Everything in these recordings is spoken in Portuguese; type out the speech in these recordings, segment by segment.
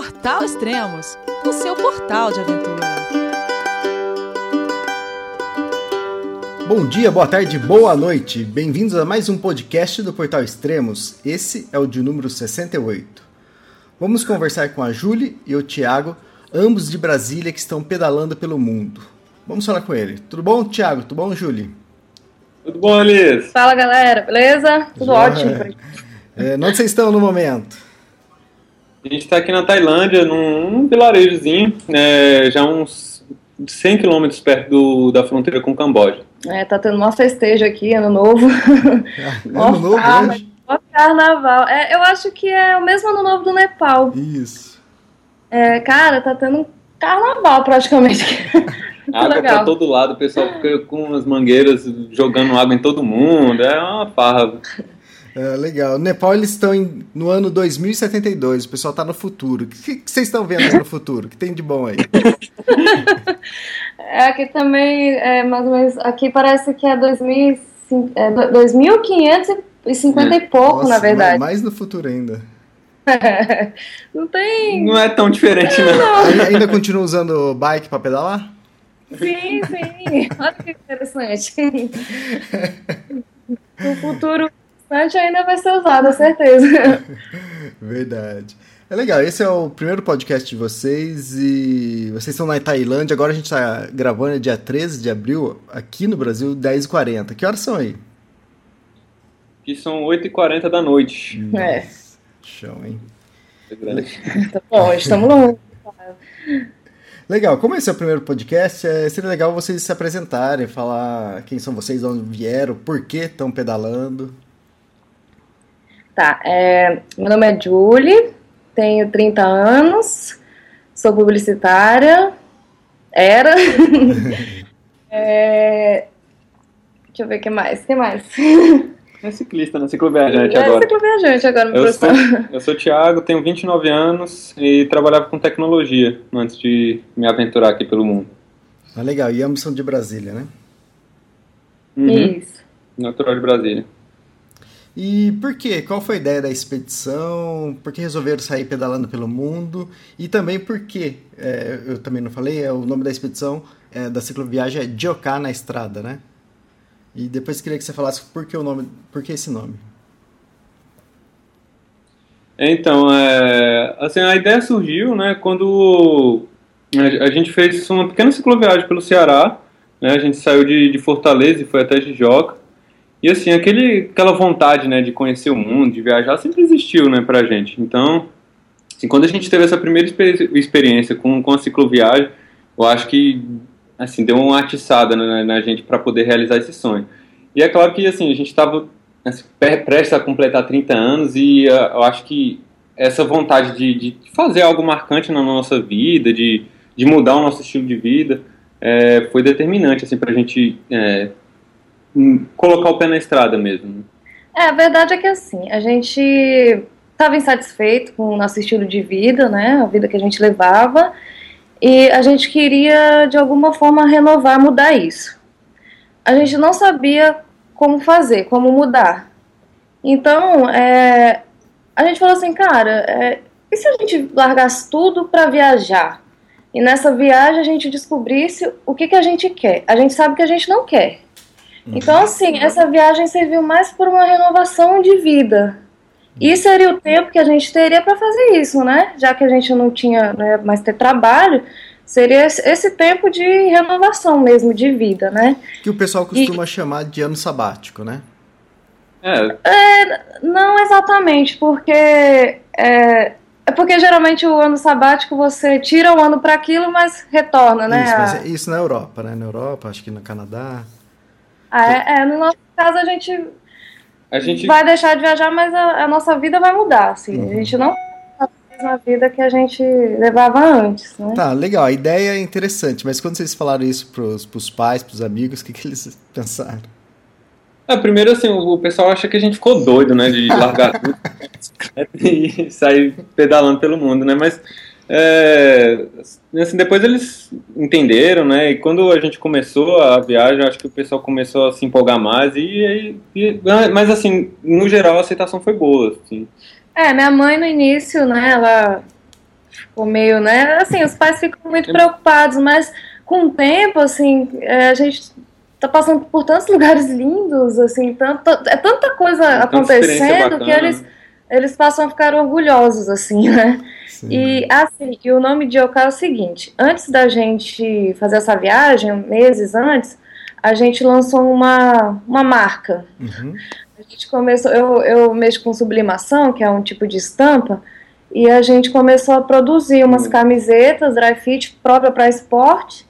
Portal Extremos, o seu portal de aventura. Bom dia, boa tarde, boa noite. Bem-vindos a mais um podcast do Portal Extremos. Esse é o de número 68. Vamos conversar com a Julie e o Tiago, ambos de Brasília que estão pedalando pelo mundo. Vamos falar com ele. Tudo bom, Tiago? Tudo bom, Julie? Tudo bom, Elis? Fala, galera. Beleza? Tudo Já. ótimo. É, onde vocês estão no momento? A gente está aqui na Tailândia, num, num vilarejozinho, né, já uns 100 quilômetros perto do, da fronteira com o Camboja. É, tá tendo uma festejo aqui, ano novo. Ah, ano novo hoje? mó carnaval. É, eu acho que é o mesmo ano novo do Nepal. Isso. É, cara, tá tendo um carnaval praticamente. Água legal. para todo lado, o pessoal fica com as mangueiras jogando água em todo mundo, é uma farra. É, legal. Nepal eles estão em- no ano 2072, o pessoal tá no futuro. O que, que vocês estão vendo aí no futuro? O que tem de bom aí? É, aqui também, é, mais ou menos, aqui parece que é, 2000, é do- 2.550 e pouco, Nossa, na verdade. Mais no futuro ainda. Não tem. Não é tão diferente, não. Aí- Ainda continua usando bike para pedalar? Sim, sim. Olha que interessante. No futuro distante ainda vai ser usado, com certeza. Verdade. É legal, esse é o primeiro podcast de vocês e vocês estão na Tailândia, agora a gente está gravando é dia 13 de abril, aqui no Brasil, 10h40. Que horas são aí? Aqui são 8h40 da noite. É. Show, hein? Tá bom, estamos longe. Legal, como esse é o primeiro podcast, é, seria legal vocês se apresentarem, falar quem são vocês, de onde vieram, por que estão pedalando. Tá, é, meu nome é Julie, tenho 30 anos, sou publicitária, era. É, deixa eu ver o que mais, o que mais? É ciclista, né? Cicloviajante É agora. cicloviajante agora, meu sou, professor. eu sou o Thiago, tenho 29 anos e trabalhava com tecnologia antes de me aventurar aqui pelo mundo. Ah, legal, e ambos são de Brasília, né? Uhum. Isso. Natural de Brasília. E por quê? Qual foi a ideia da expedição? Por que resolveram sair pedalando pelo mundo? E também por que, é, eu também não falei, é, o nome da expedição é, da cicloviagem é Dioká na Estrada, né? E depois queria que você falasse por que o nome, por que esse nome? Então, é, assim, a ideia surgiu, né, quando a, a gente fez uma pequena cicloviagem pelo Ceará, né, a gente saiu de, de Fortaleza e foi até Jijoca, e assim, aquele, aquela vontade, né, de conhecer o mundo, de viajar, sempre existiu, né, pra gente. Então, assim, quando a gente teve essa primeira experi- experiência com, com a cicloviagem, eu acho que, assim, deu uma atiçada na, na gente para poder realizar esse sonho. E é claro que, assim, a gente estava assim, pre- prestes a completar 30 anos e ah, eu acho que essa vontade de, de fazer algo marcante na nossa vida, de, de mudar o nosso estilo de vida, é, foi determinante, assim, pra gente é, colocar o pé na estrada mesmo. né? É, a verdade é que assim, a gente estava insatisfeito com o nosso estilo de vida, né? A vida que a gente levava, e a gente queria, de alguma forma, renovar, mudar isso. A gente não sabia como fazer, como mudar. Então, é, a gente falou assim, cara, é, e se a gente largasse tudo para viajar? E nessa viagem a gente descobrisse o que, que a gente quer. A gente sabe que a gente não quer. Então, assim, essa viagem serviu mais por uma renovação de vida. E seria o tempo que a gente teria para fazer isso, né? Já que a gente não tinha né, mais ter trabalho, seria esse tempo de renovação mesmo de vida, né? Que o pessoal costuma chamar de ano sabático, né? É, Não exatamente, porque é, é porque geralmente o ano sabático você tira um ano para aquilo, mas retorna, né? Isso, mas a- é isso na Europa, né? Na Europa, acho que no Canadá. Ah, é, é, no nosso caso a gente a gente vai deixar de viajar, mas a, a nossa vida vai mudar, assim. Uhum. A gente não mesma vida que a gente levava antes, né? Tá, legal, a ideia é interessante, mas quando vocês falaram isso pros, pros pais, pros amigos, o que, que eles pensaram? É, primeiro, assim, o o pessoal acha que a gente ficou doido, né, de largar tudo e sair pedalando pelo mundo, né, mas, é, assim, depois eles entenderam, né, e quando a gente começou a viagem, acho que o pessoal começou a se empolgar mais, e, e- mas, assim, no geral, a aceitação foi boa, assim. É, minha mãe no início, né, ela ficou meio, né? Assim, os pais ficam muito preocupados, mas com o tempo, assim, é, a gente tá passando por tantos lugares lindos, assim, tanto, é tanta coisa Tanta acontecendo que eles, eles passam a ficar orgulhosos, assim, né? Sim. E assim, e o nome de Yoká é o seguinte: antes da gente fazer essa viagem, meses antes, a gente lançou uma, uma marca. Uhum. A gente começou, eu, eu mexo com sublimação, que é um tipo de estampa, e a gente começou a produzir umas Hum. camisetas dry fit própria para esporte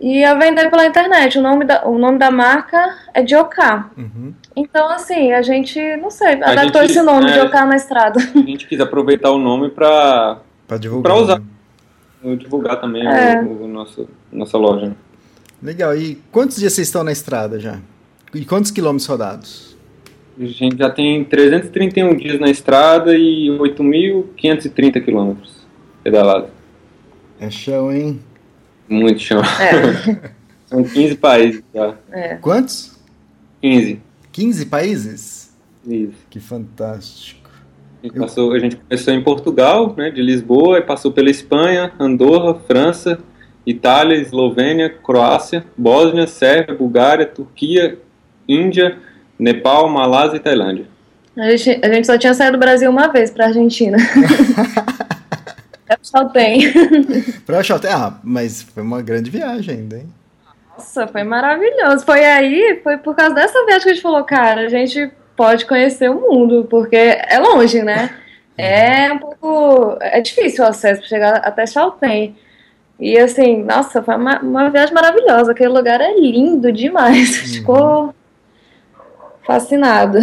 e a vender pela internet. O nome da, o nome da marca é de Yoká. Uhum. Então, assim, a gente, não sei, A adaptou gente- esse nome de é. Yoká na estrada. A gente quis aproveitar o nome para Pra divulgar. Pra usar. né? divulgar também É. o, o nosso, nossa loja. né? Legal. E quantos dias vocês estão na estrada já? E quantos quilômetros rodados? A gente já tem 331 dias na estrada e 8.530 quilômetros pedalados. É chão, hein? Muito chão. É, São 15 países já. é. Quantos? 15. 15 países? Isso. Que fantástico. A gente, passou, a gente começou em Portugal, né, de Lisboa, e passou pela Espanha, Andorra, França, Itália, Eslovênia, Croácia, Bósnia, Sérvia, Bulgária, Turquia, Índia, Nepal, Malásia e Tailândia. A gente, a gente só tinha saído do Brasil uma vez pra Argentina. só tem. Pra Oxalté, ah, mas foi uma grande viagem ainda, hein? Nossa, foi maravilhoso. Foi aí, foi por causa dessa viagem que a gente falou, cara, a gente pode conhecer o mundo, porque é longe, né? É um pouco. É difícil o acesso para chegar até Chaltén. E assim, nossa, foi uma, uma viagem maravilhosa. Aquele lugar é lindo demais. Ficou fascinado.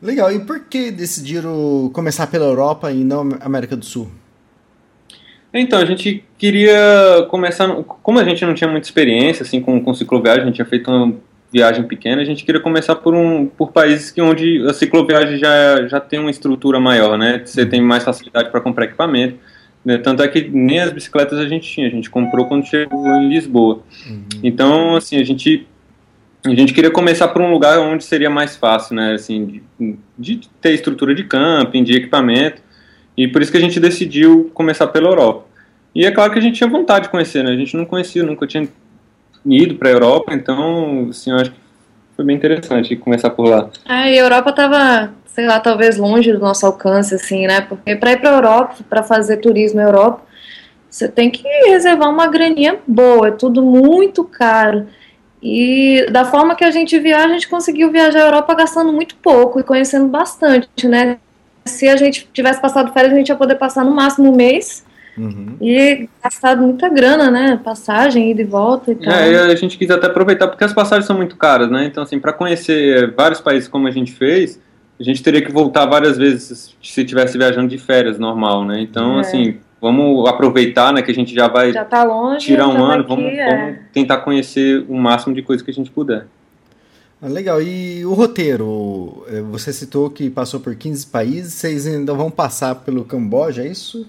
Legal. E por que decidiram começar pela Europa e não América do Sul? Então, a gente queria começar. Como a gente não tinha muita experiência assim, com, com cicloviagem, a gente tinha feito uma viagem pequena, a gente queria começar por, um, por países que, onde a cicloviagem já, já tem uma estrutura maior, né? Você tem mais facilidade para comprar equipamento. né? Tanto é que nem as bicicletas a gente tinha, a gente comprou quando chegou em Lisboa. Então, assim, a gente a gente queria começar por um lugar onde seria mais fácil, né, assim, de, de ter estrutura de camping, de equipamento, e por isso que a gente decidiu começar pela Europa. E é claro que a gente tinha vontade de conhecer, né, a gente não conhecia, nunca tinha ido para a Europa, então, assim, eu acho que foi bem interessante começar por lá. É, a Europa tava, sei lá, talvez longe do nosso alcance, assim, né? Porque para ir para Europa, para fazer turismo na Europa, você tem que reservar uma graninha boa, é tudo muito caro. E da forma que a gente viaja, a gente conseguiu viajar a Europa gastando muito pouco e conhecendo bastante, né? Se a gente tivesse passado férias, a gente ia poder passar no máximo um mês Uhum. e gastado muita grana, né? Passagem, ida e volta e tal. É, a gente quis até aproveitar porque as passagens são muito caras, né? Então, assim, para conhecer vários países como a gente fez, a gente teria que voltar várias vezes se estivesse viajando de férias normal, né? Então, É. assim, vamos aproveitar, né? Que a gente já vai Já tá longe. tirar um ano, aqui, vamos, é. vamos tentar conhecer o máximo de coisa que a gente puder. Ah, legal. E o roteiro? Eh, Você citou que passou por 15 países, vocês ainda vão passar pelo Camboja, é isso?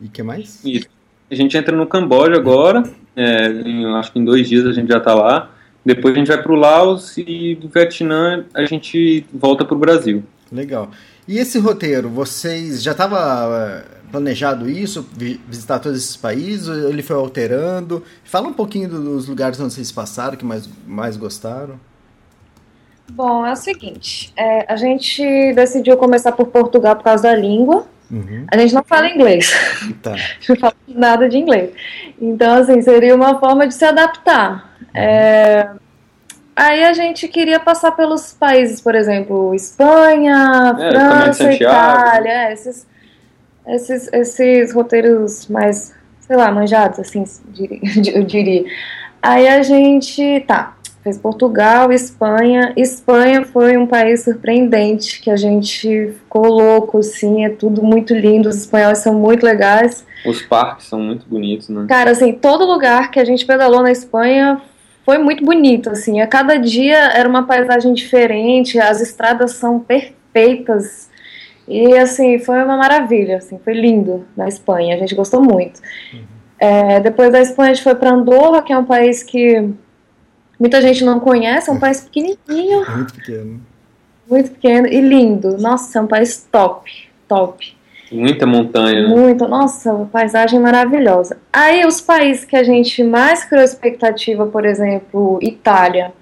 E o que mais? Isso. A gente entra no Camboja agora, é, em- acho que em dois dias a gente já tá lá. Depois a gente vai pro Laos e do Vietnã a gente volta pro Brasil. Legal. E esse roteiro, vocês já estava planejado isso, vi- visitar todos esses países, ele foi alterando? Fala um pouquinho dos lugares onde vocês passaram, que mais, mais gostaram. Bom, é o seguinte, é, a gente decidiu começar por Portugal por causa da língua. Uhum. A gente não fala inglês, Tá. a gente não fala nada de inglês. Então, assim, seria uma forma de se adaptar. É, aí a gente queria passar pelos países, por exemplo, Espanha, É, França. Itália, é, esses, esses, esses roteiros mais, sei lá, manjados, assim, eu diria. Aí a gente, tá, fez Portugal, Espanha. Espanha foi um país surpreendente, que a gente ficou louco, assim, é tudo muito lindo, os espanhóis são muito legais. Os parques são muito bonitos, né? Cara, assim, todo lugar que a gente pedalou na Espanha foi muito bonito, assim, a cada dia era uma paisagem diferente, as estradas são perfeitas, e, assim, foi uma maravilha, assim, foi lindo na Espanha, a gente gostou muito. É, depois da Espanha a gente foi para Andorra, que é um país que muita gente não conhece, é um país pequenininho, É muito pequeno. muito pequeno e lindo, nossa, é um país top, top. Muita montanha. Né? Muita, nossa, paisagem maravilhosa. Aí os países que a gente mais criou expectativa, por exemplo, Itália.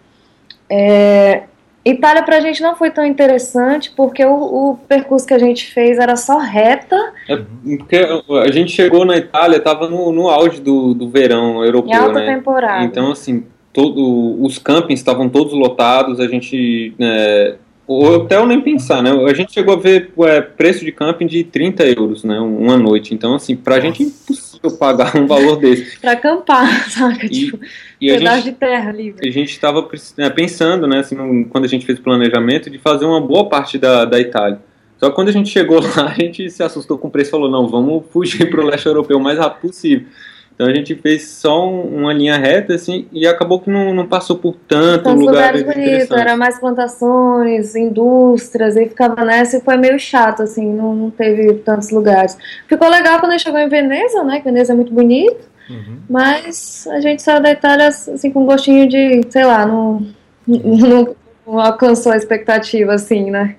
É, Itália pra gente não foi tão interessante porque o, o, percurso que a gente fez era só reta. É porque a gente chegou na Itália, tava no, no auge do, do verão europeu, em alta né? temporada. Então, assim, todo, os campings estavam todos lotados, a gente é, o hotel nem pensar, né? A gente chegou a ver é, preço de camping de 30 euros, né? Uma noite. Então, assim, pra Nossa. gente é impossível pagar um valor desse. pra acampar, saca? E, tipo, e pedaço gente, de terra livre. A gente estava né, pensando, né, assim, quando a gente fez o planejamento, de fazer uma boa parte da, da Itália. Só que quando a gente chegou lá, a gente se assustou com o preço e falou, não, vamos fugir para o leste europeu o mais rápido possível. Então a gente fez só uma linha reta, assim, e acabou que não, não passou por tanto Tantos lugar lugares bonitos, era mais plantações, indústrias, e ficava nessa e foi meio chato, assim, não, não teve tantos lugares. Ficou legal quando a gente chegou em Veneza, né, que Veneza é muito bonito, uhum. mas a gente saiu da Itália, assim, com um gostinho de, sei lá, não, não, não alcançou a expectativa, assim, né.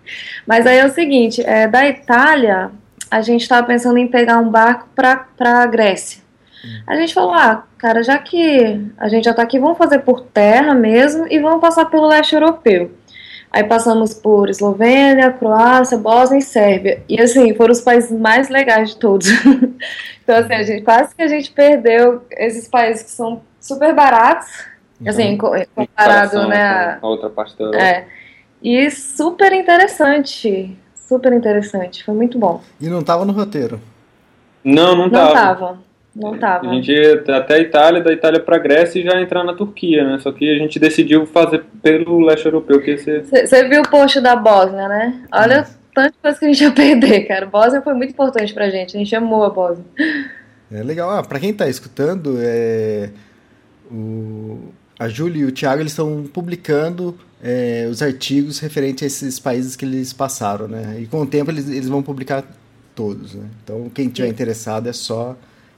Mas aí é o seguinte, é, da Itália, a gente estava pensando em pegar um barco para a Grécia. A gente falou, ah, cara, já que a gente já tá aqui, vamos fazer por terra mesmo e vamos passar pelo leste europeu. Aí passamos por Eslovênia, Croácia, Bósnia e Sérvia. E assim, foram os países mais legais de todos. então, assim, a gente, quase que a gente perdeu esses países que são super baratos, uhum. assim, comparado, né? A, a outra parte da Europa. É. E super interessante. Super interessante. Foi muito bom. E não tava no roteiro? Não, não tava. Não tava. Não tava. A gente ia até a Itália, da Itália para Grécia e já entrar na Turquia, né? Só que a gente decidiu fazer pelo leste europeu. que Você viu o post da Bósnia, né? Olha hum. tanta coisa que a gente ia perder, cara. Bósnia foi muito importante pra gente. A gente amou a Bósnia. É legal. Ah, pra quem tá escutando, é... o... a Júlia e o Thiago eles estão publicando é, os artigos referentes a esses países que eles passaram, né? E com o tempo eles, eles vão publicar todos, né? Então quem tiver interessado é só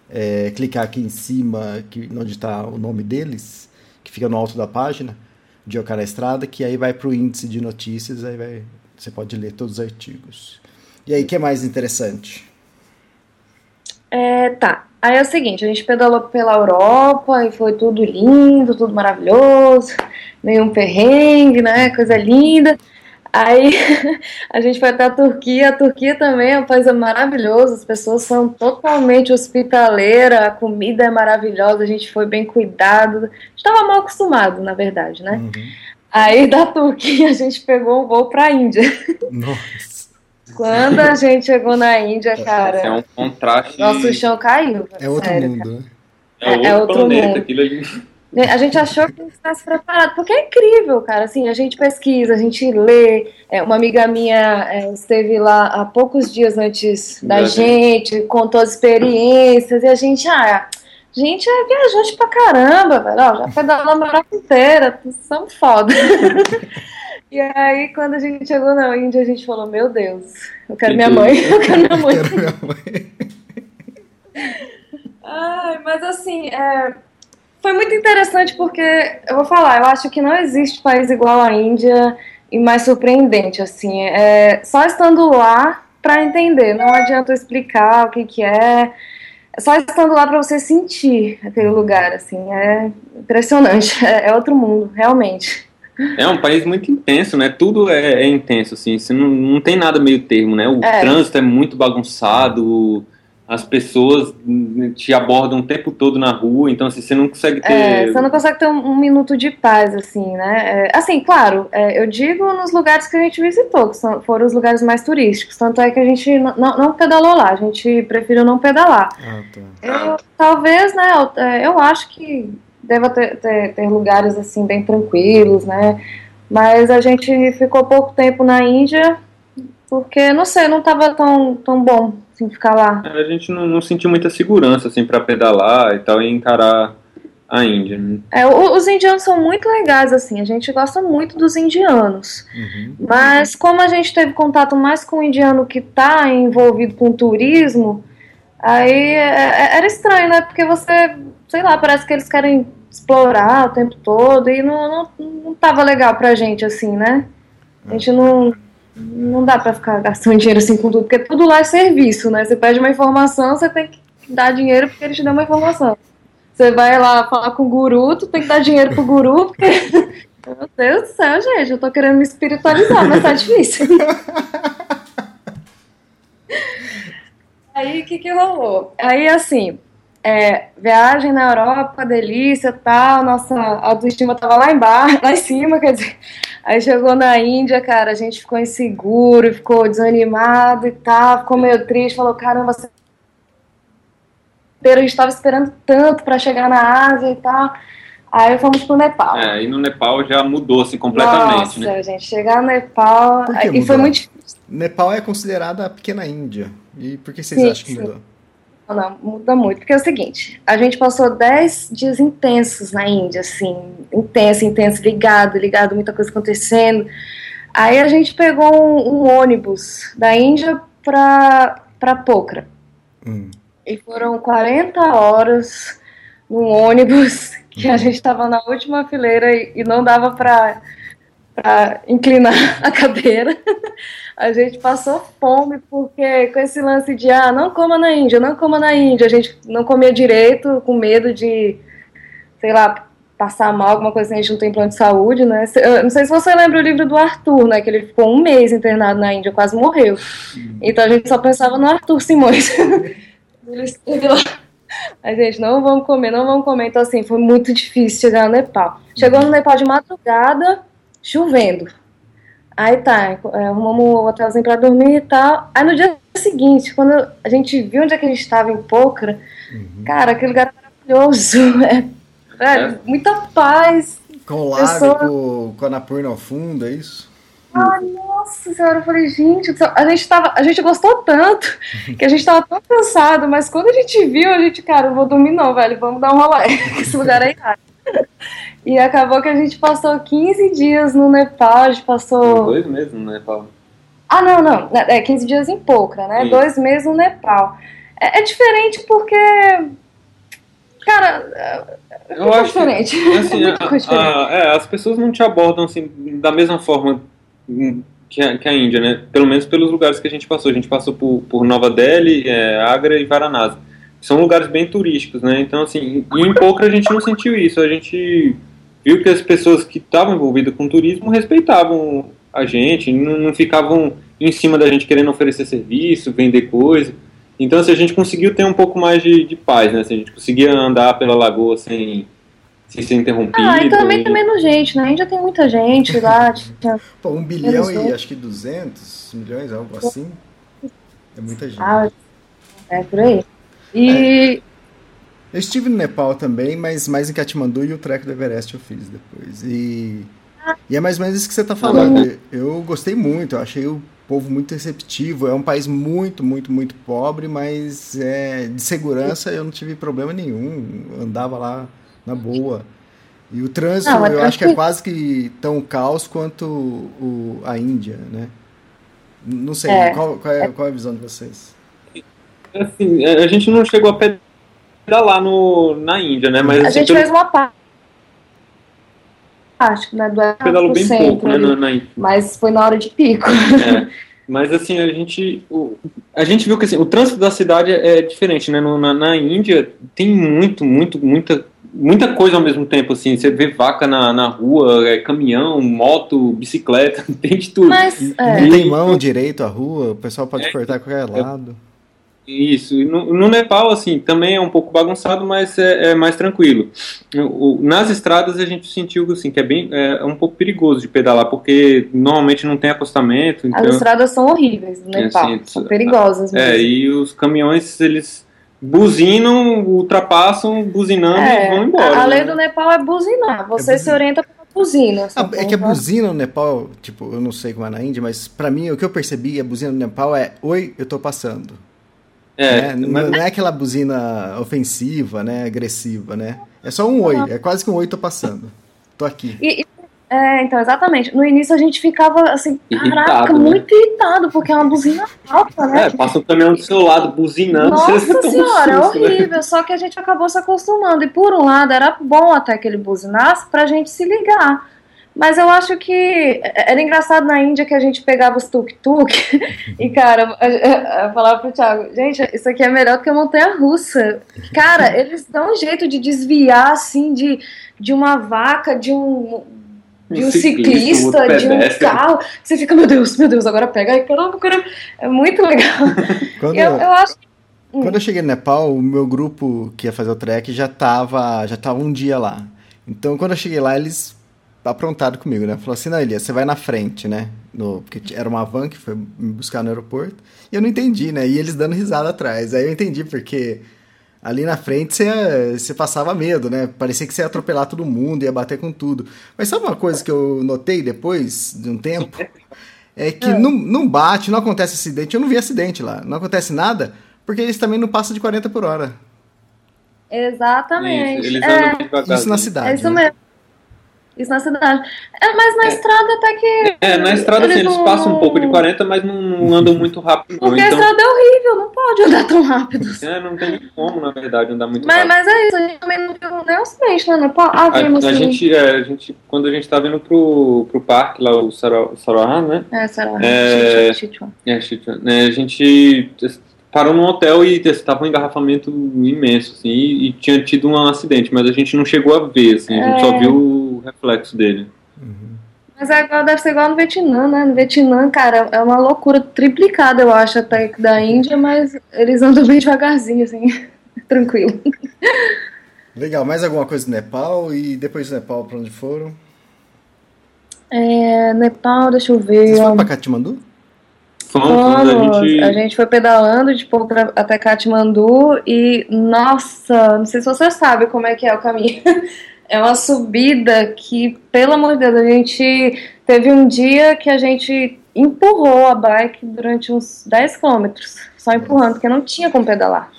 é, clicar aqui em cima, que, onde está o nome deles, que fica no alto da página, de Ocar na Estrada, que aí vai para o índice de notícias, aí vai, você pode ler todos os artigos. E aí, o que é mais interessante? É, tá. Aí é o seguinte, a gente pedalou pela Europa e foi tudo lindo, tudo maravilhoso, nenhum perrengue, né? Coisa linda. Aí a gente foi até a Turquia. A Turquia também é um país maravilhoso, as pessoas são totalmente hospitaleiras, a comida é maravilhosa, a gente foi bem cuidado. Estava mal acostumado, na verdade, né? Uhum. Aí da Turquia a gente pegou um voo para a Índia. Nossa. Quando a gente chegou na Índia, cara. É um contraste. Nosso chão caiu. É outro sério, mundo, né? É, é outro, é outro planeta, mundo. aquilo ali. Né, a gente achou que estivesse preparado, porque é incrível, cara. Assim, a gente pesquisa, a gente lê. É, uma amiga minha é, esteve lá há poucos dias antes da é. gente, contou as experiências, e a gente, ah, a gente é viajante pra caramba, velho. Ó, já pedalou a Europa inteira, são foda. e aí, quando a gente chegou na Índia, a gente falou: Meu Deus, eu quero minha mãe, eu quero minha mãe. Eu quero minha mãe. Ai, mas assim, é, foi muito interessante porque, eu vou falar, eu acho que não existe país igual à Índia e mais surpreendente, assim. É, só estando lá para entender, não adianta explicar o que, que é. É só estando lá para você sentir aquele lugar, assim, é impressionante, é, é, outro mundo, realmente. É um país muito intenso, né? Tudo é, é intenso, assim, você não, não tem nada meio termo, né? O é. trânsito é muito bagunçado, as pessoas te abordam o tempo todo na rua, então assim, você não consegue ter. É, você não consegue ter um, um minuto de paz, assim, né? É, assim, claro, é, eu digo nos lugares que a gente visitou, que são, foram os lugares mais turísticos, tanto é que a gente não, não pedalou lá, a gente preferiu não pedalar. Ah, tá. eu, talvez, né, eu, é, eu, acho que deva ter, ter, ter lugares assim bem tranquilos, né? Mas a gente ficou pouco tempo na Índia porque, não sei, não estava tão, tão bom assim, ficar lá. A gente não, não sentiu muita segurança assim para pedalar e tal e encarar a Índia. Né? É, os indianos são muito legais, assim, a gente gosta muito dos indianos. Uhum. Mas como a gente teve contato mais com o indiano que está envolvido com turismo, aí é, é, era estranho, né? Porque você, sei lá, parece que eles querem explorar o tempo todo e não, não, não tava legal pra gente, assim, né? A gente não, não dá pra ficar gastando dinheiro assim com tudo, porque tudo lá é serviço, né? Você pede uma informação, você tem que dar dinheiro porque ele te deu uma informação. Você vai lá falar com o guru, tu tem que dar dinheiro pro guru, porque. Meu Deus do céu, gente, eu tô querendo me espiritualizar, mas tá difícil. Aí o que que rolou? Aí assim, é, viagem na Europa, delícia, tal, nossa autoestima tava lá embaixo, lá em cima, quer dizer. Aí chegou na Índia, cara, a gente ficou inseguro, ficou desanimado e tal, ficou meio triste, falou, caramba, a gente estava esperando tanto para chegar na Ásia e tal. Aí fomos pro Nepal. É, e no Nepal já mudou assim completamente, Nossa, né? gente, chegar no Nepal. Por que E mudou? foi muito difícil. Nepal é considerada a pequena Índia. E por que vocês Sim, acham que sim. mudou? Não, muda muito. Porque é o seguinte, a gente passou 10 dias intensos na Índia, assim, intenso, intenso, ligado, ligado, muita coisa acontecendo. Aí a gente pegou um, um ônibus da Índia pra, pra Pokhara. Hum. E foram 40 horas num ônibus que a gente estava na última fileira e, e não dava para inclinar a cadeira. A gente passou fome porque com esse lance de ah, não coma na Índia, não coma na Índia, a gente não comia direito com medo de, sei lá, passar mal, alguma coisa assim, a gente não tem plano de saúde, né? Eu Não sei se você lembra o livro do Arthur, né? Que ele ficou um mês internado na Índia, quase morreu. Então a gente só pensava no Arthur Simões. Ele esteve lá. A gente, não vamos comer, não vamos comer. Então, assim, foi muito difícil chegar no Nepal. Chegou no Nepal de madrugada, chovendo. Aí tá, é, arrumamos um hotelzinho pra dormir e tal. Aí no dia seguinte, quando a gente viu onde é que a gente estava em Pokhara, cara, aquele lugar é maravilhoso. É, velho, muita paz. Com o lago, com, com a Napurna ao fundo, é isso? Ai, nossa senhora, eu falei, gente, a gente, tava, a gente gostou tanto que a gente tava tão cansado, mas quando a gente viu, a gente, cara, não vou dormir não, velho, vamos dar um rolê, esse lugar é irado. E acabou que a gente passou 15 dias no Nepal, a gente passou. Dois meses no Nepal. Ah, não, não, é 15 dias em Pokhara, né? Dois meses no Nepal. É, é diferente porque. Cara, é, é Eu muito acho que, diferente. Assim, é a- a- é, as pessoas não te abordam assim da mesma forma que a, que a Índia, né? Pelo menos pelos lugares que a gente passou. A gente passou por, por Nova Delhi, é, Agra e Varanasi. São lugares bem turísticos, né? Então, assim, e em Pokhara a gente não sentiu isso. A gente viu que as pessoas que estavam envolvidas com turismo respeitavam a gente, não, não ficavam em cima da gente querendo oferecer serviço, vender coisa. Então, assim, a gente conseguiu ter um pouco mais de, de paz, né? Assim, a gente conseguia andar pela lagoa sem, sem ser interrompido. Ah, e também e- tem menos gente, né? A Índia tem muita gente lá. tinha- Pô, um bilhão e acho que 200 milhões, algo assim. É muita gente. Ah, é por aí. E Eu estive no Nepal também, mas mais em Katmandu e o trek do Everest eu fiz depois. E, e é mais ou menos isso que você está falando. Eu gostei muito, eu achei o povo muito receptivo. É um país muito, muito, muito pobre, mas é, de segurança eu não tive problema nenhum. Andava lá na boa. E o trânsito Não, é eu acho que é quase que tão caos quanto o, a Índia, né? Não sei, É. qual, qual, é, qual é a visão de vocês? Assim, a gente não chegou a pedalar no, na Índia, né? Mas a assim, gente pelo fez uma parte, né? Do pedalou bem centro pouco, né? Na, na Índia. Mas foi na hora de pico. É. Mas assim, a gente, o, a gente viu que assim, o trânsito da cidade é diferente, né? No- na, na Índia tem muito, muito, muita, muita coisa ao mesmo tempo, assim. Você vê vaca na, na rua, é, caminhão, moto, bicicleta, tem de tudo. Mas, é, Não tem mão direito a rua, o pessoal pode cortar a qualquer lado. Isso, no, no Nepal, assim, também é um pouco bagunçado, mas é, é mais tranquilo. O- o- nas estradas a gente sentiu assim, que é bem é, um pouco perigoso de pedalar, porque normalmente não tem acostamento, as então. estradas são horríveis no É, Nepal. sim, são perigosas mesmo. É, e os caminhões, eles buzinam, ultrapassam, buzinando É, e vão embora. a, a lei né? do Nepal é buzinar. Você É se orienta pela buzina. Ah, é que a Uhum. buzina no Nepal, tipo, eu não sei como é na Índia, mas pra mim o que eu percebi, a buzina no Nepal é Oi, eu tô passando. É, né? Não, mas- não é aquela buzina ofensiva, né? Agressiva, né? É só um oi, é quase que um oi tô passando. Tô aqui. E- e- é, então, exatamente. No início a gente ficava assim, Irritado, caraca, né? muito irritado, porque é uma buzina alta, né? é, passa o caminhão do seu lado buzinando, Nossa um senhora, é susto, né? horrível. Só que a gente acabou se acostumando. E por um lado era bom até que ele buzinasse pra gente se ligar. Mas eu acho que era engraçado na Índia que a gente pegava os tuk-tuk e, cara, eu falava pro Thiago, gente, isso aqui é melhor do que a montanha-russa. Cara, eles dão um jeito de desviar, assim, de, de uma vaca, de um, de um, ciclista, ciclista de um carro. Você fica, meu Deus, meu Deus, agora pega. Ai, caramba, caramba. É muito legal. Quando eu, eu acho quando eu cheguei no Nepal, o meu grupo que ia fazer o trek já tava, já tava um dia lá. Então, quando eu cheguei lá, eles aprontaram comigo, né? Falou assim, não, Elias, você vai na frente, né? No, porque era uma van que foi me buscar no aeroporto. E eu não entendi, né? E eles dando risada atrás. Aí eu entendi porque ali na frente você, você passava medo, né? Parecia que você ia atropelar todo mundo, ia bater com tudo. Mas sabe uma coisa que eu notei depois de um tempo? É que é. Não, não bate, não acontece acidente. Eu não vi acidente lá. Não acontece nada porque eles também não passam de 40 por hora. Exatamente. Isso, é, isso na cidade. É isso né? Isso na cidade. É, mas na é. estrada até que. É, na estrada eles, sim, eles passam um pouco de 40, mas não, não andam muito rápido. Não. Porque então... a estrada é horrível, não pode andar tão rápido. É, não tem como, na verdade, andar muito mas, rápido. Mas é isso, a gente também não viu nem acidente, né? Ah, a, a, gente, é, a gente, quando a gente tava indo pro, pro parque, lá, o Sarawá, né? É, Sarawá. É, Chichuan. É, Chichuan. É, a gente parou num hotel e estava um engarrafamento imenso, assim, e, e, tinha tido um acidente, mas a gente não chegou a ver, assim, a gente só é. viu reflexo dele. Uhum. Mas igual, deve ser igual no Vietnã, né? No Vietnã, cara, é uma loucura triplicada, eu acho, até da Índia, mas eles andam bem devagarzinho, assim, tranquilo. Legal, mais alguma coisa do Nepal? E depois do Nepal, pra onde foram? É, Nepal, deixa eu ver. Vocês foram pra Katmandu? Fomos, a gente... a gente foi pedalando de pouco até Katmandu e, nossa, não sei se você sabe como é que é o caminho. É uma subida que, pelo amor de Deus, a gente teve um dia que a gente empurrou a bike durante uns 10 quilômetros, só empurrando, porque não tinha como pedalar.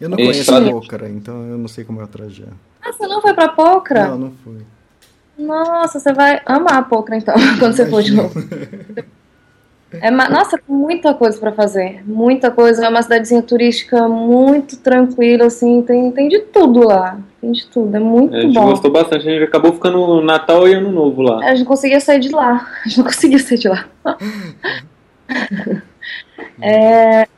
Eu não conheço a Pocra, então eu não sei como é o trajeto. Ah, você não foi pra Pocra? Não, não fui. Nossa, você vai amar a Pocra então, quando você for de novo. É, nossa, muita coisa para fazer, muita coisa. É uma cidadezinha turística muito tranquila, assim, tem, tem de tudo lá. Tem de tudo, é muito bom. A gente bom. gostou bastante, a gente acabou ficando no Natal e Ano Novo lá. A gente não conseguia sair de lá, a gente não conseguia sair de lá. é,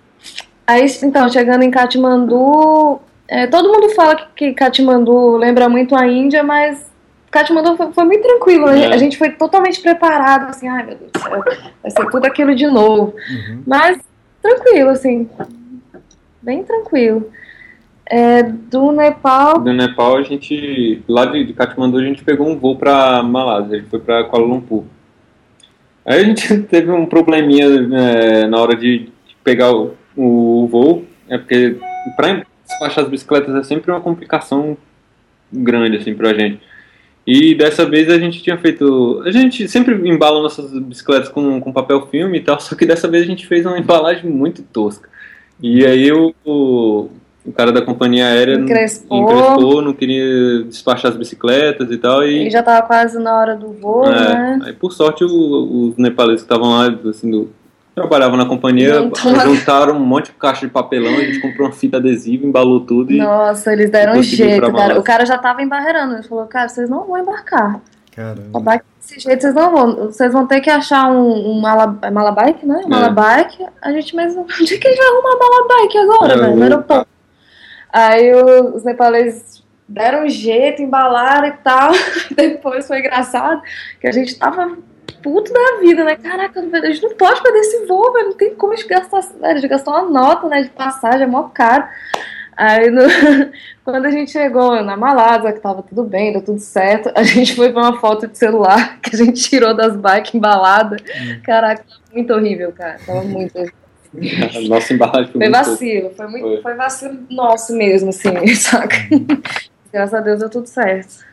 aí, então, chegando em Katmandu, é, todo mundo fala que, que Katmandu lembra muito a Índia, mas Katmandu foi, foi muito tranquilo. É. A gente foi totalmente preparado, assim, ai meu Deus do céu, vai ser tudo aquilo de novo. Uhum. Mas tranquilo, assim, bem tranquilo. É, do Nepal. Do Nepal a gente. Lá de, de Katmandu a gente pegou um voo pra Malásia, a gente foi pra Kuala Lumpur. Aí a gente teve um probleminha é, na hora de pegar o, o voo, é porque pra despachar as bicicletas é sempre uma complicação grande assim pra gente. E dessa vez a gente tinha feito. A gente sempre embala nossas bicicletas com, com papel filme e tal, só que dessa vez a gente fez uma embalagem muito tosca. E aí o, o, o cara da companhia aérea encrespou. encrespou, não queria despachar as bicicletas e tal. E, e já tava quase na hora do voo, é, né? Aí por sorte o, os nepaleses que estavam lá, assim, do, trabalhava na companhia, então, juntaram um monte de caixa de papelão, a gente comprou uma fita adesiva, embalou tudo e. Nossa, eles deram um jeito, cara. O cara já tava embarreirando, ele falou, cara, vocês não vão embarcar. Caramba. Desse jeito vocês não vão. Vocês vão ter que achar um, um mala, é malabike, né? É. Malabike. A gente mesmo. Onde é que a gente vai arrumar malabike agora, é, velho? No aeroporto. Aí os nepaleses deram um jeito, embalaram e tal. Depois foi engraçado que a gente tava puto da vida, né? Caraca, a gente não pode perder esse voo, velho. Não tem como a gente gastar. A gente gastou uma nota, né? De passagem, é mó caro. Aí, no, quando a gente chegou na Malásia, que tava tudo bem, deu tudo certo, a gente foi ver uma foto de celular que a gente tirou das bikes embaladas. Hum. Caraca, muito horrível, cara. Tava muito horrível. Nossa embalagem foi, foi vacilo, foi, muito, foi. foi vacilo nosso mesmo, assim, saca? Graças a Deus deu tudo certo.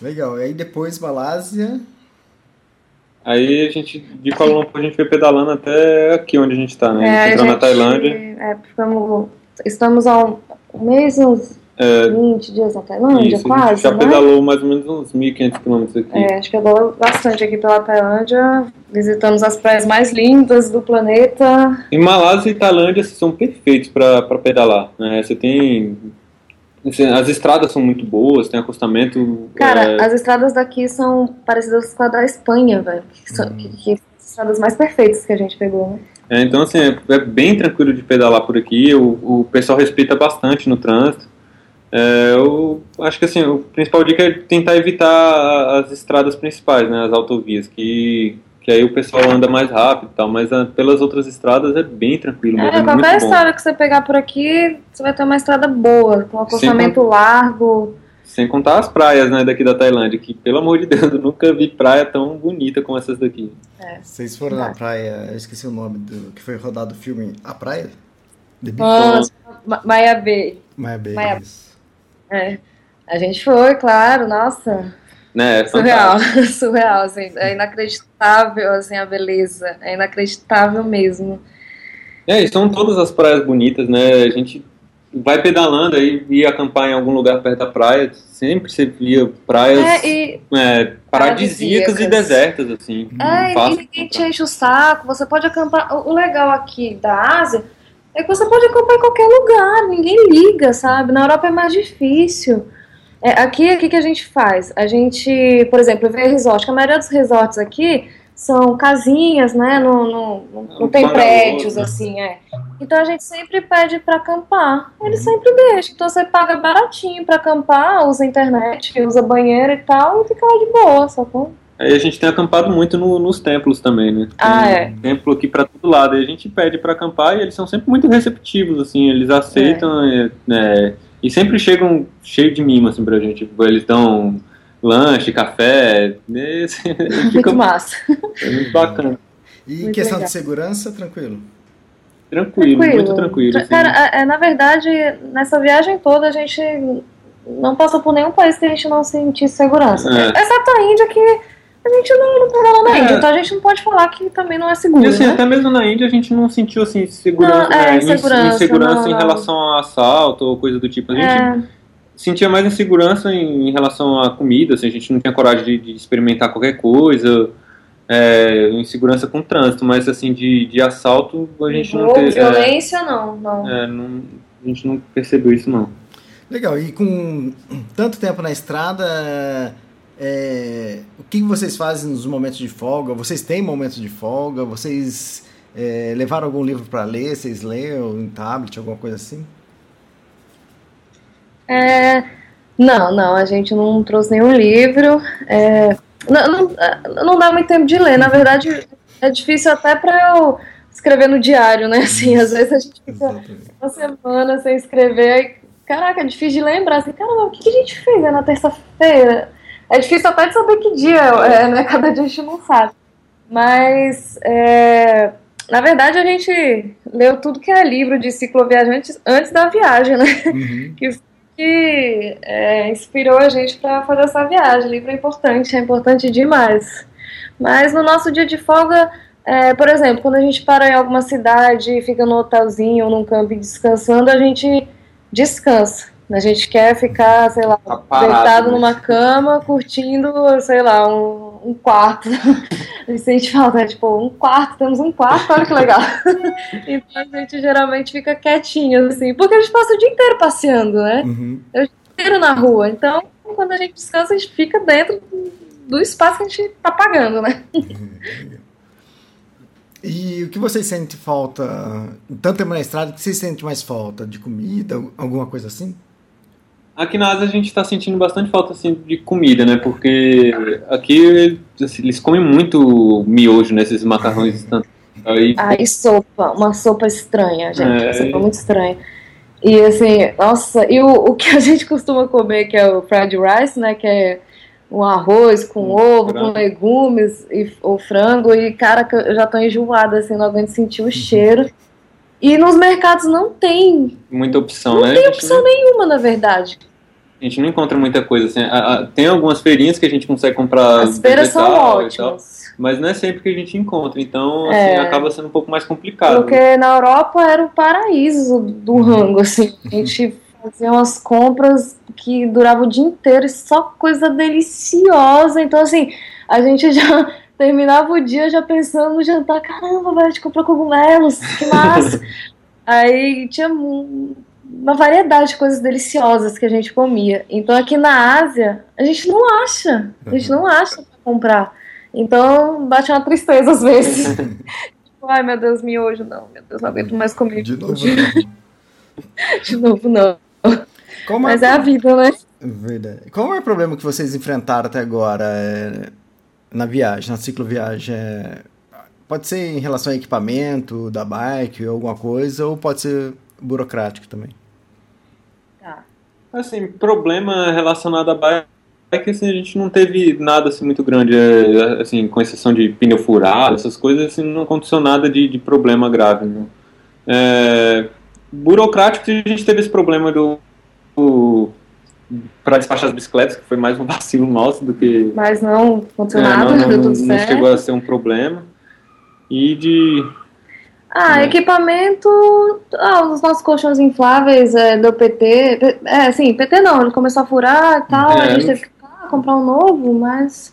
Legal, e aí depois Malásia, Aí a gente, de Kuala Lumpur, a gente foi pedalando até aqui onde a gente está, né? É, a gente entrou na Tailândia. É, ficamos, estamos há um mês, uns é, 20 dias na Tailândia, isso, quase. A gente já né? pedalou mais ou menos uns 1.500 quilômetros aqui. É, a gente pedalou bastante aqui pela Tailândia. Visitamos as praias mais lindas do planeta. Em Malásia e Tailândia são perfeitos para pedalar. Né? Você tem assim, as estradas são muito boas, tem acostamento. Cara, é, as estradas daqui são parecidas com a da Espanha, velho. Que, são, que, que são as estradas mais perfeitas que a gente pegou, né? é, então, assim, é, é bem tranquilo de pedalar por aqui. O, o pessoal respeita bastante no trânsito. É, eu acho que assim, o principal dica é tentar evitar as estradas principais, né, as autovias, que, que aí o pessoal anda mais rápido e tal, mas ah, pelas outras estradas é bem tranquilo. mesmo, É, é qualquer muito bom. estrada que você pegar por aqui, você vai ter uma estrada boa, com acostamento largo. Sem contar as praias, né, daqui da Tailândia, que, pelo amor de Deus, eu nunca vi praia tão bonita como essas daqui. Vocês foram na praia, eu esqueci o nome do que foi rodado o filme A Praia? The Beach? Nossa, Maia Bay. Maia Bay, Maia- isso. É. A gente foi, claro, nossa. Né, é Surreal, surreal, assim, é inacreditável, assim, a beleza, é inacreditável mesmo. É, e são todas as praias bonitas, né, a gente vai pedalando aí, ia acampar em algum lugar perto da praia, sempre você via praias É, e, é, paradisíacas e desertas, assim. é, e ninguém te enche o saco, você pode acampar, o legal aqui da Ásia é que você pode acampar em qualquer lugar, ninguém liga, sabe, na Europa é mais difícil. É, aqui, o que, a gente faz? A gente, por exemplo, vê resort, que a maioria dos resorts aqui são casinhas, né, não, não, não, não tem prédios, né? assim, é. Então a gente sempre pede para acampar. Eles sempre deixam. Então você paga baratinho para acampar, usa internet, usa banheiro e tal, e fica lá de boa, sacou? Aí a gente tem acampado muito no- nos templos também, né? Tem Ah, é. templo aqui pra todo lado. E a gente pede pra acampar e eles são sempre muito receptivos, assim, eles aceitam é, né, e sempre chegam cheio de mimo, assim, pra gente. Tipo, Eles dão lanche, café, né, Muito massa. é muito bacana. E Muito questão legal. de segurança, tranquilo. Tranquilo, muito tranquilo. Tra- assim. Cara, é, é, na verdade, nessa viagem toda a gente não passou por nenhum país que a gente não sentisse segurança. É. Exceto a Índia, que a gente não, não lá na É. Índia. Então a gente não pode falar que também não é seguro. E assim, né? até mesmo na Índia a gente não sentiu assim segurança, Não, é, né, insegurança, insegurança não, em relação a assalto ou coisa do tipo. A gente É. sentia mais insegurança em, em relação à comida, assim, a gente não tinha coragem de, de experimentar qualquer coisa, é, insegurança com trânsito, mas assim, de, de assalto a gente não teve. é, violência, não, não. é, não- a gente não percebeu isso não. Legal, e com tanto tempo na estrada, é, o que vocês fazem nos momentos de folga? Vocês têm momentos de folga? Vocês é, levaram algum livro para ler? Vocês leem em tablet, alguma coisa assim? É, não, não, a gente não trouxe nenhum livro. é, não, não, é, não dá muito tempo de ler. Na verdade, é difícil até para eu escrever no diário, né? Assim, às vezes a gente fica Exatamente. uma semana sem escrever. Aí, caraca, é difícil de lembrar. Assim, caramba, o que, que a gente fez né, na terça-feira? É difícil até de saber que dia é, né? Cada dia a gente não sabe. Mas, é, na verdade, a gente leu tudo que é livro de cicloviajantes antes da viagem, né? Uhum. que é, inspirou a gente para fazer essa viagem. O livro é importante, é importante demais. Mas no nosso dia de folga, é, por exemplo, quando a gente para em alguma cidade, fica no hotelzinho ou num camping descansando, a gente descansa. A gente quer ficar, sei lá, Tá deitado né? numa cama, curtindo, sei lá, um, um quarto. A gente sente falta, é, tipo, um quarto, temos um quarto, olha que legal. então a gente geralmente fica quietinho, assim, porque a gente passa o dia inteiro passeando, né? Uhum. inteiro na rua. Então, quando a gente descansa, a gente fica dentro do espaço que a gente tá pagando, né? E o que vocês sentem falta, tanto tempo na estrada, o que vocês sentem mais falta? De comida, alguma coisa assim? Aqui na Ásia a gente está sentindo bastante falta assim, de comida, né? Porque aqui assim, eles comem muito miojo nesses macarrões instantâneos. Aí, Ah, e sopa, uma sopa estranha, gente, É. uma sopa muito estranha. E assim, nossa, e o, o que a gente costuma comer, que é o fried rice, né, que é um arroz com Um ovo, frango. com legumes e o frango, e cara, que eu já tô enjoada, assim, não aguento sentir o cheiro. E nos mercados não tem muita opção, Não né? tem A gente opção nenhuma, na verdade. A gente não encontra muita coisa assim. A- a- tem algumas feirinhas que a gente consegue comprar. As feiras são e tal, ótimas. mas não é sempre que a gente encontra. Então, assim, É. acaba sendo um pouco mais complicado. Porque na Europa era o paraíso do rango, assim. A gente fazia umas compras que duravam o dia inteiro e só coisa deliciosa. Então, assim, a gente já terminava o dia já pensando no jantar. Caramba, velho, a gente comprou cogumelos, que massa. Aí tinha uma variedade de coisas deliciosas que a gente comia. Então aqui na Ásia, a gente não acha. A gente não acha pra comprar. Então bate uma tristeza às vezes. tipo, ai meu Deus, miojo, não. Meu Deus, não aguento mais comer. De novo, não. De novo, não. Qual o Mas maior é a vida, né? Verdade. Qual é o problema que vocês enfrentaram até agora é, na viagem, na cicloviagem? É, pode ser em relação ao equipamento da bike ou alguma coisa, ou pode ser burocrático também? Assim, problema relacionado à bike, assim, a gente não teve nada assim muito grande, é, assim, com exceção de pneu furado, essas coisas, assim, não aconteceu nada de, de problema grave. Né? É, burocrático, a gente teve esse problema do, do para despachar as bicicletas, que foi mais um vacilo nosso do que Mas não aconteceu é, nada, não, não, deu tudo não certo. chegou a ser um problema. E de Ah, né? equipamento. Ah, os nossos colchões infláveis é, deu PT. É, sim, PT não, ele começou a furar e tal, a É. gente teve que ah, comprar um novo, mas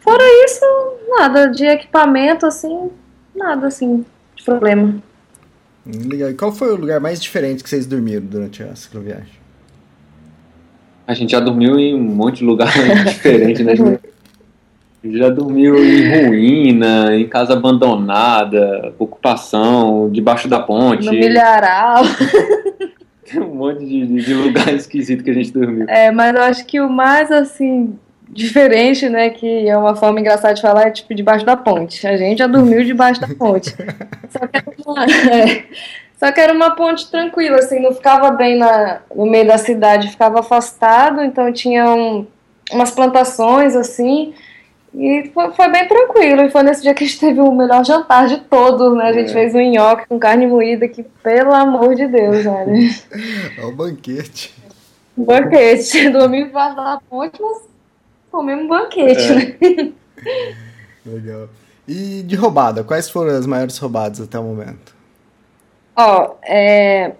fora isso, nada de equipamento, assim, nada assim de problema. Legal. E qual foi o lugar mais diferente que vocês dormiram durante a cicloviagem? a gente já dormiu em um monte de lugar diferente, né? Já dormiu em ruína, em casa abandonada, ocupação, debaixo da ponte. No milharal. Tem um monte de, de- de lugar esquisito que a gente dormiu. É, mas eu acho que o mais assim. Diferente, né? Que é uma forma engraçada de falar, é tipo debaixo da ponte. A gente já dormiu debaixo da ponte. Só que era uma, é, só que era uma ponte tranquila, assim, não ficava bem na, no meio da cidade, ficava afastado, então tinha um- umas plantações, assim, e foi, foi bem tranquilo. E foi nesse dia que a gente teve o melhor jantar de todos, né? A gente É. fez um nhoque com carne moída, que pelo amor de Deus, velho. É o banquete. Um banquete. Dormimos embaixo da ponte, mas comemos um banquete, É. né? Legal. E de roubada, quais foram as maiores roubadas até o momento? Ó, é,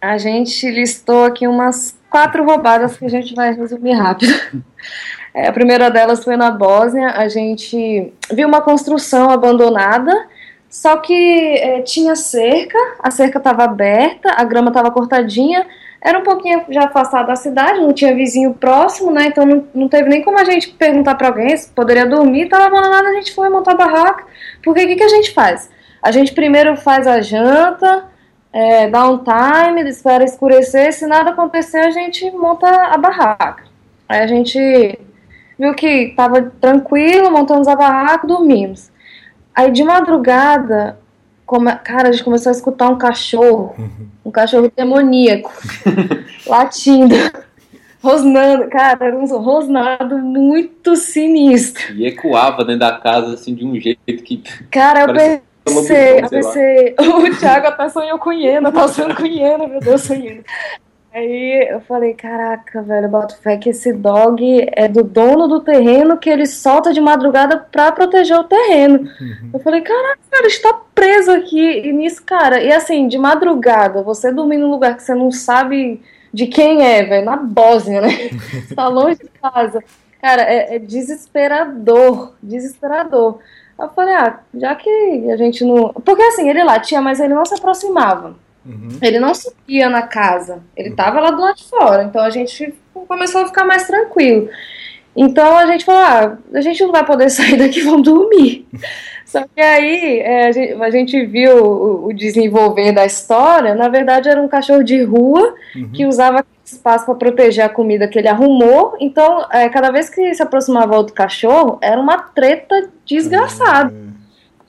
a gente listou aqui umas quatro roubadas que a gente vai resumir rápido. É, a primeira delas foi na Bósnia. A gente viu uma construção abandonada, só que é, tinha cerca, a cerca estava aberta, a grama estava cortadinha, era um pouquinho já afastado da cidade, não tinha vizinho próximo, né? Então não, não teve nem como a gente perguntar para alguém se poderia dormir, estava abandonado, a gente foi montar barraca. Porque o que, que a gente faz? A gente primeiro faz a janta, é, dá um time, espera escurecer, se nada acontecer, a gente monta a barraca. Aí a gente viu que tava tranquilo, montamos a barraca, dormimos. Aí de madrugada, come- cara, a gente começou a escutar um cachorro, um cachorro demoníaco, latindo, rosnando, cara, era um rosnado muito sinistro. E ecoava dentro da casa, assim, de um jeito que. Cara, eu pensei, eu pensei, o Thiago até sonhou com hiena, tá sonhando com hiena, meu Deus, sonhando. Aí eu falei, caraca, velho, boto fé que esse dog é do dono do terreno que ele solta de madrugada pra proteger o terreno. Eu falei, caraca, cara, está preso aqui. E nisso, cara, e assim, de madrugada, você dormir num lugar que você não sabe de quem é, velho, na Bósnia, né? Você tá longe de casa. Cara, é, é desesperador, desesperador. Eu falei, ah, já que a gente não. Porque assim, ele latia, mas ele não se aproximava. Uhum. Ele não subia na casa. Ele tava lá do lado de fora. Então a gente começou a ficar mais tranquilo. Então a gente falou, ah, a gente não vai poder sair daqui, vamos dormir. Só que aí é, a, gente, a gente viu o, o desenvolver da história. Na verdade, era um cachorro de rua que usava espaço para proteger a comida que ele arrumou. Então, é, cada vez que se aproximava outro cachorro, era uma treta desgraçada.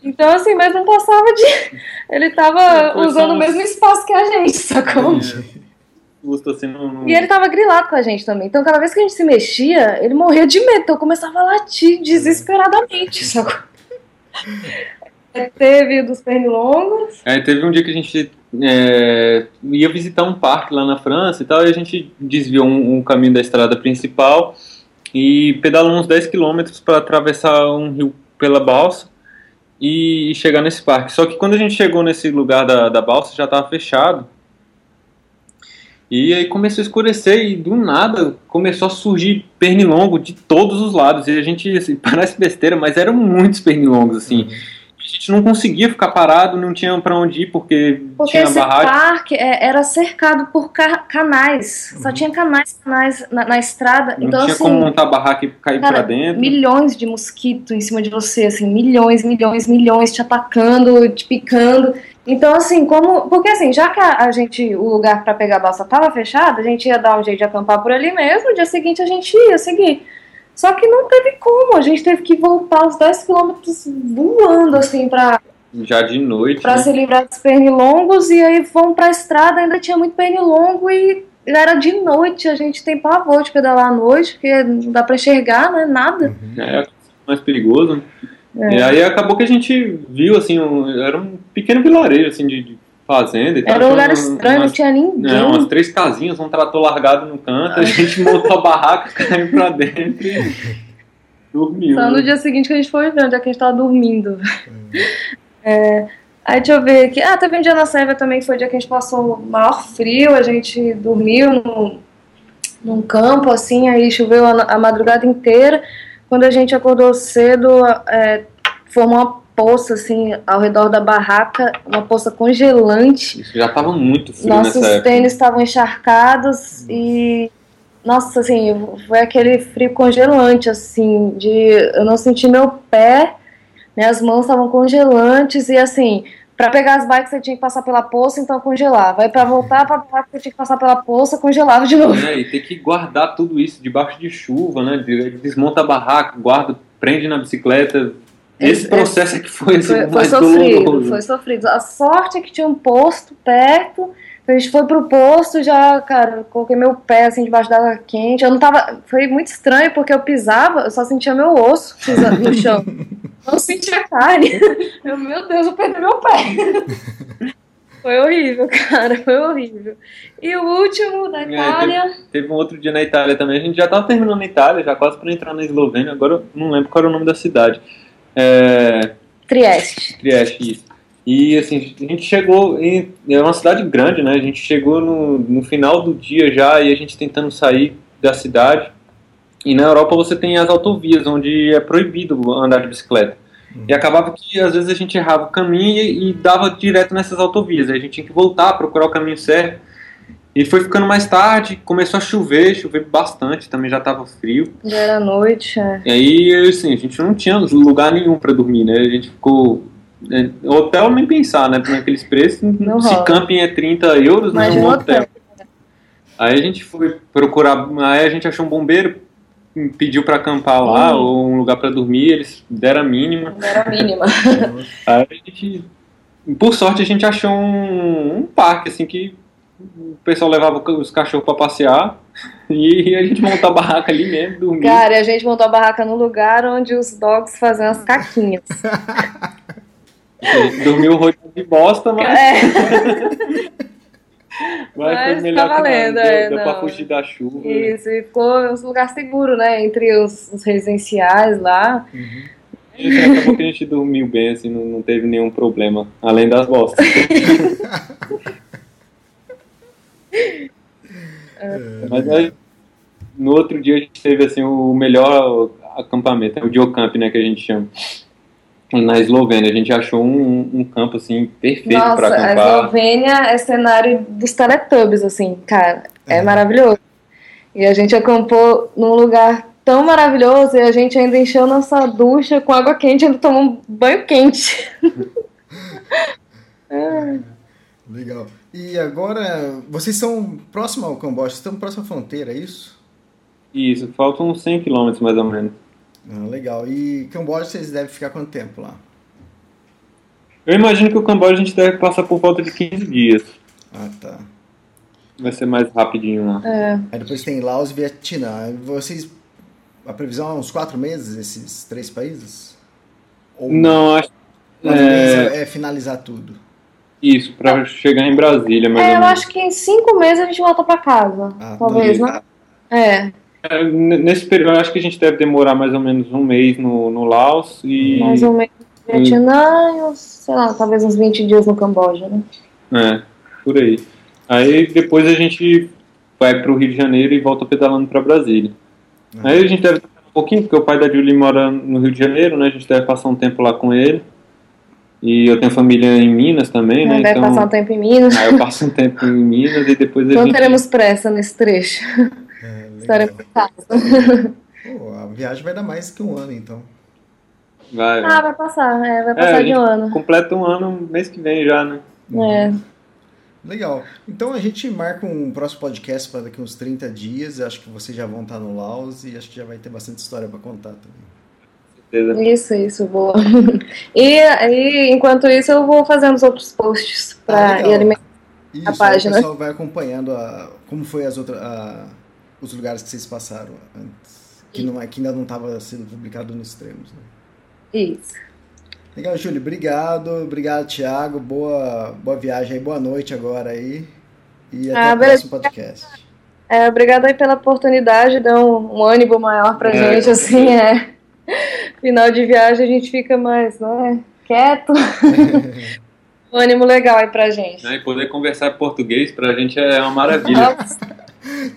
Então, assim, mas não passava de. Ele tava usando o mesmo espaço que a gente, sacou? Custa assim, não- E ele tava grilado com a gente também. Então, cada vez que a gente se mexia, ele morria de medo. Então, eu começava a latir desesperadamente, sacou? É, Teve dos pernilongos. Aí teve um dia que a gente é, ia visitar um parque lá na França e tal, e a gente desviou um, um caminho da estrada principal e pedalou uns 10 quilômetros para atravessar um rio pela balsa e, e chegar nesse parque. Só que quando a gente chegou nesse lugar da, da balsa já estava fechado. E aí começou a escurecer e do nada começou a surgir pernilongo de todos os lados. E a gente, assim, parece besteira, mas eram muitos pernilongos, assim. A gente não conseguia ficar parado, não tinha para onde ir porque, Porque tinha esse barragem. parque é, era cercado por ca- canais. Só tinha canais, canais na, na estrada. Não então, tinha assim, como montar barraca e cair pra dentro. milhões de mosquitos em cima de você, assim, milhões, milhões, milhões te atacando, te picando. Então, assim, como. Porque assim, já que a, a gente, o lugar para pegar a balsa tava fechado, a gente ia dar um jeito de acampar por ali mesmo, no dia seguinte a gente ia seguir. Só que não teve como, a gente teve que voltar os 10 quilômetros voando, assim, pra, Já de noite. pra né? se livrar dos pernilongos, e aí fomos pra estrada, ainda tinha muito pernilongo e era de noite, a gente tem pavor de pedalar à noite, porque não dá pra enxergar, né, nada. É mais perigoso. né? É. E aí acabou que a gente viu, assim, um- era um pequeno vilarejo, assim, de, de fazenda e tal. Era um lugar umas- estranho, não umas- tinha ninguém. É, umas três casinhas, um trator largado no canto, a gente montou a barraca, caiu pra dentro e dormiu. Só no dia seguinte que a gente foi ver onde é que a gente tava dormindo. É, aí deixa eu ver aqui. Ah, teve um dia na Sérvia também que foi o dia que a gente passou o maior frio, a gente dormiu num, num campo, assim, aí choveu a, a madrugada inteira. Quando a gente acordou cedo, é, formou uma poça, assim, ao redor da barraca, uma poça congelante. Isso já tava muito frio Nossos tênis estavam encharcados e. Nossa, assim, foi aquele frio congelante, assim, de eu não senti meu pé, minhas mãos estavam congelantes e assim, pra pegar as bikes você tinha que passar pela poça, então congelava. Aí pra voltar pra bike você tinha que passar pela poça, congelava de novo. né, e ter que guardar tudo isso debaixo de chuva, né? de- Desmonta a barraca, guarda, prende na bicicleta. Esse É, processo é que foi, assim, Foi, foi sofrido, doloroso. foi sofrido. A sorte é que tinha um posto perto. A gente foi pro posto, já, cara, coloquei meu pé assim debaixo da água quente. Eu não tava. Foi muito estranho porque eu pisava, eu só sentia meu osso pisando no chão. Não sentia carne. Eu, meu Deus, eu perdi meu pé. Foi horrível, cara, foi horrível. E o último da É, Itália. Teve um outro dia na Itália também. A gente já tava terminando na Itália, já quase para entrar na Eslovênia. Agora eu não lembro qual era o nome da cidade. É, Trieste. Trieste, isso. E assim, a gente chegou em. É uma cidade grande, né? A gente chegou no, no final do dia já e a gente tentando sair da cidade. E na Europa você tem as autovias, onde é proibido andar de bicicleta. E acabava que às vezes a gente errava o caminho e, e dava direto nessas autovias. Aí a gente tinha que voltar, procurar o caminho certo. E foi ficando mais tarde, começou a chover, chover bastante, também já estava frio. Já era noite. É. E aí, assim, a gente não tinha lugar nenhum para dormir, né? A gente ficou. é, Hotel nem pensar, né? Naqueles preços, Não se rola. camping é 30 euros, né? Imagina Um hotel. hotel. Aí a gente foi procurar, aí a gente achou um bombeiro, pediu para acampar lá, Hum. ou um lugar para dormir, eles deram a mínima. Não era a mínima. Aí a gente, por sorte, a gente achou um, um parque, assim, que o pessoal levava os cachorros para passear e a gente montou a barraca ali mesmo, dormia. Cara, a gente montou a barraca num lugar onde os dogs faziam as caquinhas. Dormiu rodeado de bosta, mas, É. mas, Mas foi melhor tá que valendo, nada, é, deu, deu pra fugir da chuva. Isso, e ficou um lugar seguro, né? Entre os, os residenciais lá. E acabou que a gente dormiu bem, assim, não, não teve nenhum problema, além das bostas. Mas aí, no outro dia a gente teve assim o melhor acampamento, é o Geocamp, né, que a gente chama. Na Eslovênia, a gente achou um, um campo assim perfeito Nossa, para a acampar. Eslovênia é cenário dos Teletubbies, assim, cara. É, É. maravilhoso. E a gente acampou num lugar tão maravilhoso e a gente ainda encheu nossa ducha com água quente e ainda tomou um banho quente. Legal. E agora, vocês são próximo ao Camboja, vocês estão próximo à fronteira, é isso? Isso, faltam uns 100 km mais ou menos. Ah, legal. E Camboja vocês devem ficar quanto tempo lá? Eu imagino que o Camboja a gente deve passar por volta de 15 dias. Ah, tá. Vai ser mais rapidinho lá. É. Aí depois tem Laos e Vietnã. Vocês. A previsão é uns quatro meses, esses três países? Ou Não, acho é, meses é finalizar tudo? Isso, para chegar em Brasília, mais É, eu acho que em cinco meses a gente volta pra casa. Ah, talvez, não. né? É, É, Nesse período, eu acho que a gente deve demorar mais ou menos um mês no, no Laos e. mais ou menos no Vietnã e uns, sei lá, talvez uns 20 dias no Camboja, né? É, por aí. Aí depois a gente vai pro Rio de Janeiro e volta pedalando para Brasília. Ah. Aí a gente deve um pouquinho, porque o pai da Julie mora no Rio de Janeiro, né? A gente deve passar um tempo lá com ele. E eu tenho família em Minas também, né? Vai então, passar um tempo em Minas. Aí eu passo um tempo em Minas e depois a Não gente... teremos pressa nesse trecho. É. Estaremos em casa. Pô, a viagem vai dar mais que um ano, então. Vai, Ah, vai passar, é, vai É, passar a de um ano. completa um ano mês que vem já, né? É. Legal. Então a gente marca um próximo podcast para daqui uns 30 dias. Eu acho que vocês já vão estar no Laos e acho que já vai ter bastante história para contar também. Certeza. Isso, isso, boa. E, e enquanto isso eu vou fazendo os outros posts Ah, pra legal. ir alimentar. Isso, A aí página. o pessoal vai acompanhando a, como foi as outras, a- os lugares que vocês passaram antes, que, não, é- que ainda não estava sendo publicado nos extremos. Né? Isso. Legal, Júlio. Obrigado. Obrigado, Thiago. Boa, boa viagem aí. Boa noite agora aí. E até Ah, o próximo podcast. É, obrigada aí pela oportunidade, deu um, um ânimo maior pra É, gente, assim, é. Final de viagem a gente fica mais, né, quieto. um ânimo legal aí pra gente. Né, E poder conversar português pra gente é uma maravilha.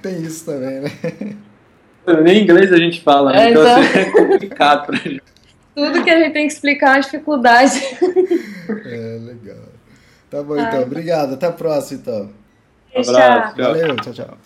Tem isso também, né? Nem inglês a gente fala, né? É, então então. assim, é complicado pra gente. Tudo que a gente tem que explicar é uma dificuldade. É, legal. Tá bom, então. Obrigado. Até a próxima, então. Um abraço, tchau. Valeu. Tchau, tchau.